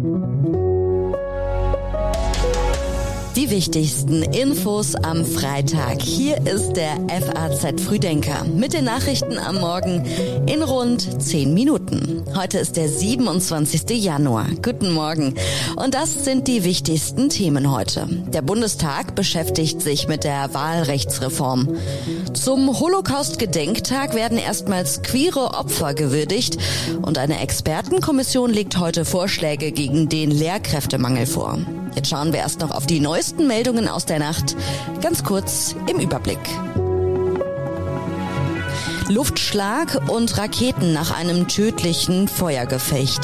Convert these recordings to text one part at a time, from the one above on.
Thank you. Die wichtigsten Infos am Freitag. Hier ist der FAZ Frühdenker mit den Nachrichten am Morgen in rund 10 Minuten. Heute ist der 27. Januar. Guten Morgen. Und das sind die wichtigsten Themen heute. Der Bundestag beschäftigt sich mit der Wahlrechtsreform. Zum Holocaust-Gedenktag werden erstmals queere Opfer gewürdigt und eine Expertenkommission legt heute Vorschläge gegen den Lehrkräftemangel vor. Jetzt schauen wir erst noch auf die neuesten Meldungen aus der Nacht. Ganz kurz im Überblick. Luftschlag und Raketen nach einem tödlichen Feuergefecht.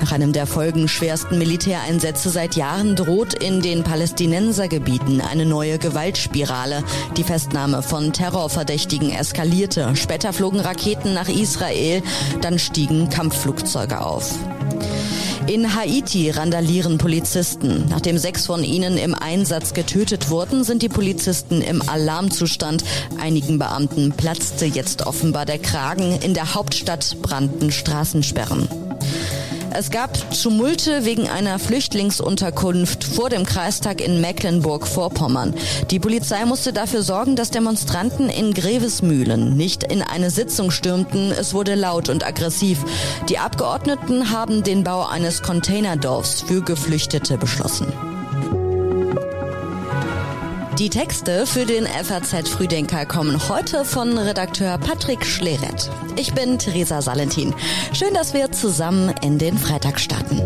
Nach einem der folgenschwersten Militäreinsätze seit Jahren droht in den Palästinensergebieten eine neue Gewaltspirale. Die Festnahme von Terrorverdächtigen eskalierte. Später flogen Raketen nach Israel, dann stiegen Kampfflugzeuge auf. In Haiti randalieren Polizisten. Nachdem sechs von ihnen im Einsatz getötet wurden, sind die Polizisten im Alarmzustand. Einigen Beamten platzte jetzt offenbar der Kragen. In der Hauptstadt brannten Straßensperren. Es gab Tumulte wegen einer Flüchtlingsunterkunft vor dem Kreistag in Mecklenburg-Vorpommern. Die Polizei musste dafür sorgen, dass Demonstranten in Grevesmühlen nicht in eine Sitzung stürmten. Es wurde laut und aggressiv. Die Abgeordneten haben den Bau eines Containerdorfs für Geflüchtete beschlossen. Die Texte für den FAZ Frühdenker kommen heute von Redakteur Patrick Schleret. Ich bin Theresa Salentin. Schön, dass wir zusammen in den Freitag starten.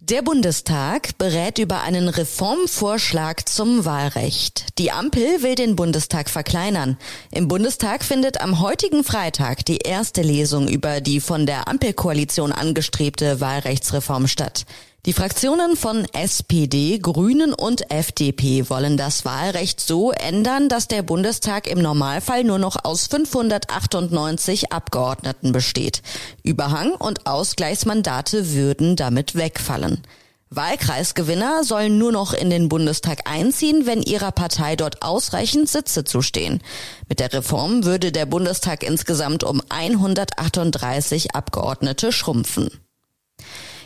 Der Bundestag berät über einen Reformvorschlag zum Wahlrecht. Die Ampel will den Bundestag verkleinern. Im Bundestag findet am heutigen Freitag die erste Lesung über die von der Ampelkoalition angestrebte Wahlrechtsreform statt. Die Fraktionen von SPD, Grünen und FDP wollen das Wahlrecht so ändern, dass der Bundestag im Normalfall nur noch aus 598 Abgeordneten besteht. Überhang und Ausgleichsmandate würden damit wegfallen. Wahlkreisgewinner sollen nur noch in den Bundestag einziehen, wenn ihrer Partei dort ausreichend Sitze zustehen. Mit der Reform würde der Bundestag insgesamt um 138 Abgeordnete schrumpfen.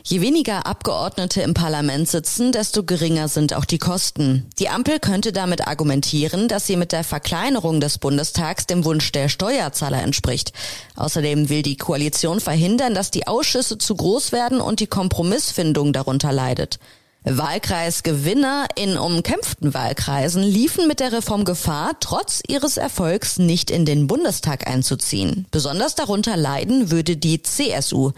Je weniger Abgeordnete im Parlament sitzen, desto geringer sind auch die Kosten. Die Ampel könnte damit argumentieren, dass sie mit der Verkleinerung des Bundestags dem Wunsch der Steuerzahler entspricht. Außerdem will die Koalition verhindern, dass die Ausschüsse zu groß werden und die Kompromissfindung darunter leidet. Wahlkreisgewinner in umkämpften Wahlkreisen liefen mit der Reform Gefahr, trotz ihres Erfolgs nicht in den Bundestag einzuziehen. Besonders darunter leiden würde die CSU.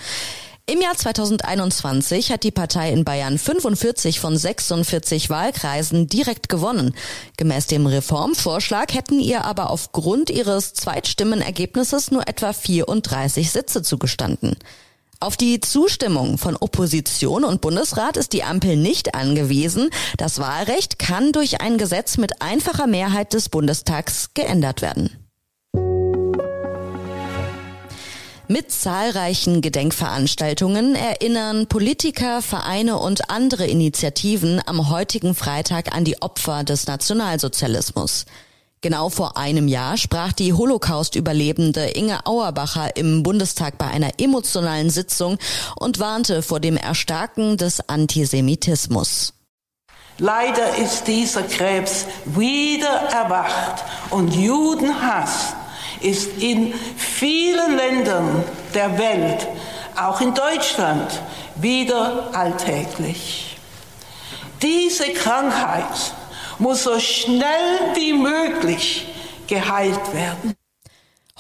Im Jahr 2021 hat die Partei in Bayern 45 von 46 Wahlkreisen direkt gewonnen. Gemäß dem Reformvorschlag hätten ihr aber aufgrund ihres Zweitstimmenergebnisses nur etwa 34 Sitze zugestanden. Auf die Zustimmung von Opposition und Bundesrat ist die Ampel nicht angewiesen. Das Wahlrecht kann durch ein Gesetz mit einfacher Mehrheit des Bundestags geändert werden. Mit zahlreichen Gedenkveranstaltungen erinnern Politiker, Vereine und andere Initiativen am heutigen Freitag an die Opfer des Nationalsozialismus. Genau vor einem Jahr sprach die Holocaust-Überlebende Inge Auerbacher im Bundestag bei einer emotionalen Sitzung und warnte vor dem Erstarken des Antisemitismus. Leider ist dieser Krebs wieder erwacht und Judenhass ist in vielen Ländern der Welt, auch in Deutschland, wieder alltäglich. Diese Krankheit muss so schnell wie möglich geheilt werden.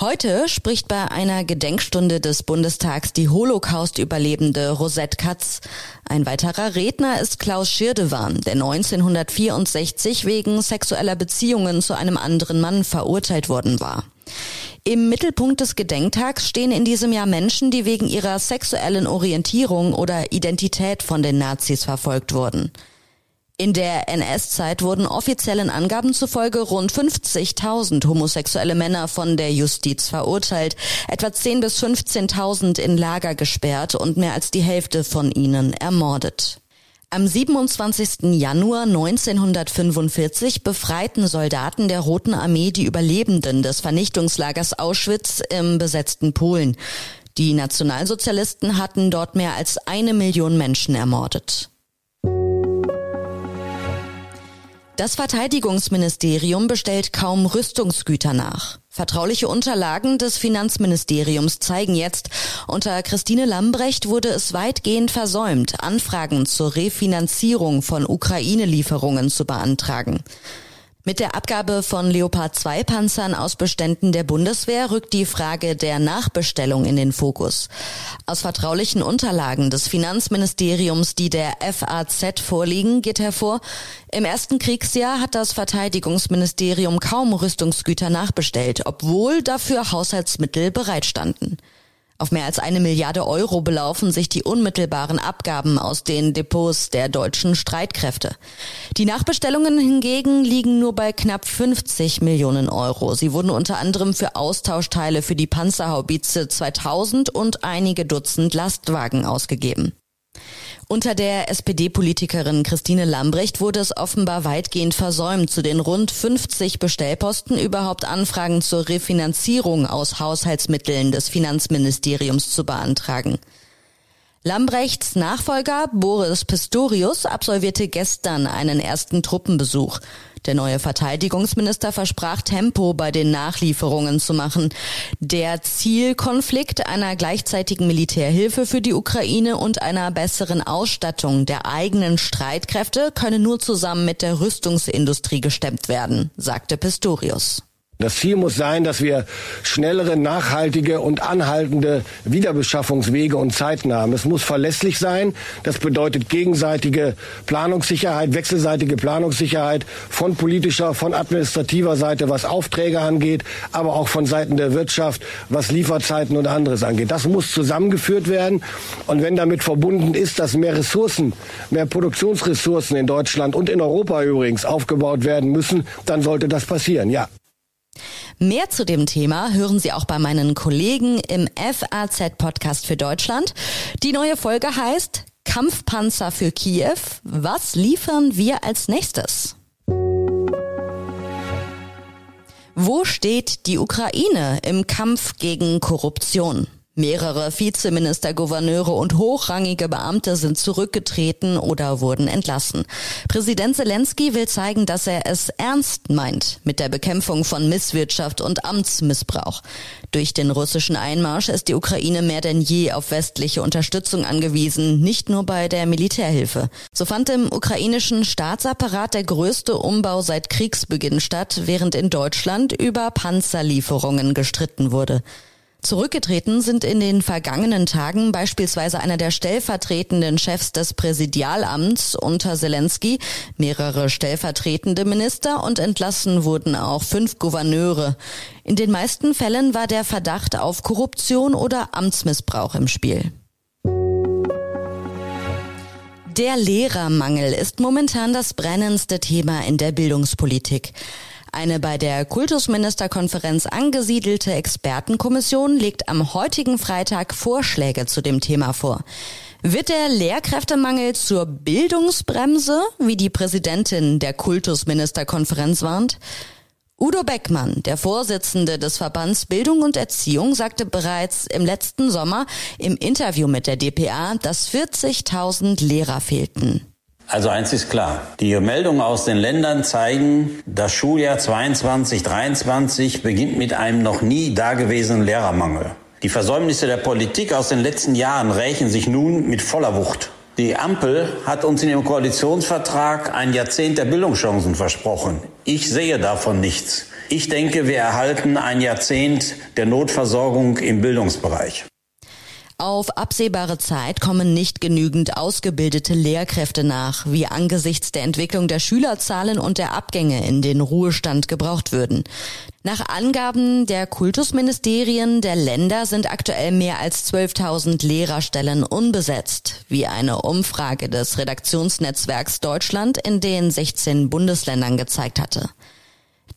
Heute spricht bei einer Gedenkstunde des Bundestags die Holocaust-Überlebende Rosette Katz. Ein weiterer Redner ist Klaus Schirdewan, der 1964 wegen sexueller Beziehungen zu einem anderen Mann verurteilt worden war. Im Mittelpunkt des Gedenktags stehen in diesem Jahr Menschen, die wegen ihrer sexuellen Orientierung oder Identität von den Nazis verfolgt wurden. In der NS-Zeit wurden offiziellen Angaben zufolge rund 50.000 homosexuelle Männer von der Justiz verurteilt, etwa 10 bis 15.000 in Lager gesperrt und mehr als die Hälfte von ihnen ermordet. Am 27. Januar 1945 befreiten Soldaten der Roten Armee die Überlebenden des Vernichtungslagers Auschwitz im besetzten Polen. Die Nationalsozialisten hatten dort mehr als eine Million Menschen ermordet. Das Verteidigungsministerium bestellt kaum Rüstungsgüter nach. Vertrauliche Unterlagen des Finanzministeriums zeigen jetzt, unter Christine Lambrecht wurde es weitgehend versäumt, Anfragen zur Refinanzierung von Ukraine-Lieferungen zu beantragen. Mit der Abgabe von Leopard 2 Panzern aus Beständen der Bundeswehr rückt die Frage der Nachbestellung in den Fokus. Aus vertraulichen Unterlagen des Finanzministeriums, die der FAZ vorliegen, geht hervor, im ersten Kriegsjahr hat das Verteidigungsministerium kaum Rüstungsgüter nachbestellt, obwohl dafür Haushaltsmittel bereitstanden. Auf mehr als eine Milliarde Euro belaufen sich die unmittelbaren Abgaben aus den Depots der deutschen Streitkräfte. Die Nachbestellungen hingegen liegen nur bei knapp 50 Millionen Euro. Sie wurden unter anderem für Austauschteile für die Panzerhaubitze 2000 und einige Dutzend Lastwagen ausgegeben. Unter der SPD-Politikerin Christine Lambrecht wurde es offenbar weitgehend versäumt, zu den rund 50 Bestellposten überhaupt Anfragen zur Refinanzierung aus Haushaltsmitteln des Finanzministeriums zu beantragen. Lambrechts Nachfolger Boris Pistorius absolvierte gestern einen ersten Truppenbesuch. Der neue Verteidigungsminister versprach Tempo bei den Nachlieferungen zu machen. Der Zielkonflikt einer gleichzeitigen Militärhilfe für die Ukraine und einer besseren Ausstattung der eigenen Streitkräfte könne nur zusammen mit der Rüstungsindustrie gestemmt werden, sagte Pistorius. Das Ziel muss sein, dass wir schnellere, nachhaltige und anhaltende Wiederbeschaffungswege und Zeiten haben. Es muss verlässlich sein. Das bedeutet gegenseitige Planungssicherheit, wechselseitige Planungssicherheit von politischer, von administrativer Seite, was Aufträge angeht, aber auch von Seiten der Wirtschaft, was Lieferzeiten und anderes angeht. Das muss zusammengeführt werden. Und wenn damit verbunden ist, dass mehr Ressourcen, mehr Produktionsressourcen in Deutschland und in Europa übrigens aufgebaut werden müssen, dann sollte das passieren. Ja. Mehr zu dem Thema hören Sie auch bei meinen Kollegen im FAZ-Podcast für Deutschland. Die neue Folge heißt Kampfpanzer für Kiew. Was liefern wir als nächstes? Wo steht die Ukraine im Kampf gegen Korruption? Mehrere Vizeminister, Gouverneure und hochrangige Beamte sind zurückgetreten oder wurden entlassen. Präsident Zelensky will zeigen, dass er es ernst meint mit der Bekämpfung von Misswirtschaft und Amtsmissbrauch. Durch den russischen Einmarsch ist die Ukraine mehr denn je auf westliche Unterstützung angewiesen, nicht nur bei der Militärhilfe. So fand im ukrainischen Staatsapparat der größte Umbau seit Kriegsbeginn statt, während in Deutschland über Panzerlieferungen gestritten wurde. Zurückgetreten sind in den vergangenen Tagen beispielsweise einer der stellvertretenden Chefs des Präsidialamts unter Zelensky, mehrere stellvertretende Minister und entlassen wurden auch fünf Gouverneure. In den meisten Fällen war der Verdacht auf Korruption oder Amtsmissbrauch im Spiel. Der Lehrermangel ist momentan das brennendste Thema in der Bildungspolitik. Eine bei der Kultusministerkonferenz angesiedelte Expertenkommission legt am heutigen Freitag Vorschläge zu dem Thema vor. Wird der Lehrkräftemangel zur Bildungsbremse, wie die Präsidentin der Kultusministerkonferenz warnt? Udo Beckmann, der Vorsitzende des Verbands Bildung und Erziehung, sagte bereits im letzten Sommer im Interview mit der DPA, dass 40.000 Lehrer fehlten. Also eins ist klar. Die Meldungen aus den Ländern zeigen, das Schuljahr 22, 23 beginnt mit einem noch nie dagewesenen Lehrermangel. Die Versäumnisse der Politik aus den letzten Jahren rächen sich nun mit voller Wucht. Die Ampel hat uns in ihrem Koalitionsvertrag ein Jahrzehnt der Bildungschancen versprochen. Ich sehe davon nichts. Ich denke, wir erhalten ein Jahrzehnt der Notversorgung im Bildungsbereich. Auf absehbare Zeit kommen nicht genügend ausgebildete Lehrkräfte nach, wie angesichts der Entwicklung der Schülerzahlen und der Abgänge in den Ruhestand gebraucht würden. Nach Angaben der Kultusministerien der Länder sind aktuell mehr als 12.000 Lehrerstellen unbesetzt, wie eine Umfrage des Redaktionsnetzwerks Deutschland in den 16 Bundesländern gezeigt hatte.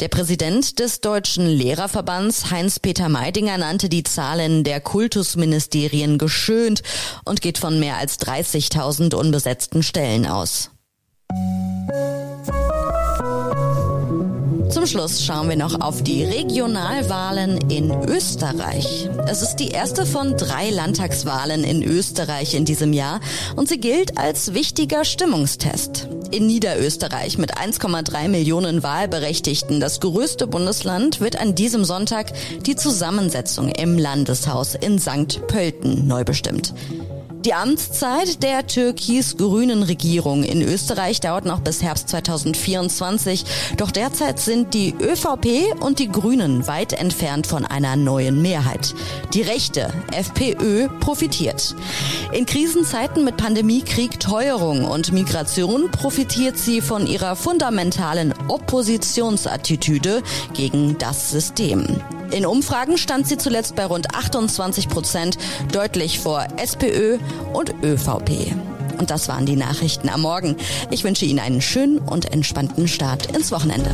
Der Präsident des Deutschen Lehrerverbands Heinz-Peter Meidinger nannte die Zahlen der Kultusministerien geschönt und geht von mehr als 30.000 unbesetzten Stellen aus. Zum Schluss schauen wir noch auf die Regionalwahlen in Österreich. Es ist die erste von drei Landtagswahlen in Österreich in diesem Jahr und sie gilt als wichtiger Stimmungstest. In Niederösterreich mit 1,3 Millionen Wahlberechtigten, das größte Bundesland, wird an diesem Sonntag die Zusammensetzung im Landeshaus in St. Pölten neu bestimmt. Die Amtszeit der türkis-grünen Regierung in Österreich dauert noch bis Herbst 2024. Doch derzeit sind die ÖVP und die Grünen weit entfernt von einer neuen Mehrheit. Die rechte FPÖ profitiert. In Krisenzeiten mit Pandemie, Krieg, Teuerung und Migration profitiert sie von ihrer fundamentalen Oppositionsattitüde gegen das System. In Umfragen stand sie zuletzt bei rund 28 Prozent, deutlich vor SPÖ und ÖVP. Und das waren die Nachrichten am Morgen. Ich wünsche Ihnen einen schönen und entspannten Start ins Wochenende.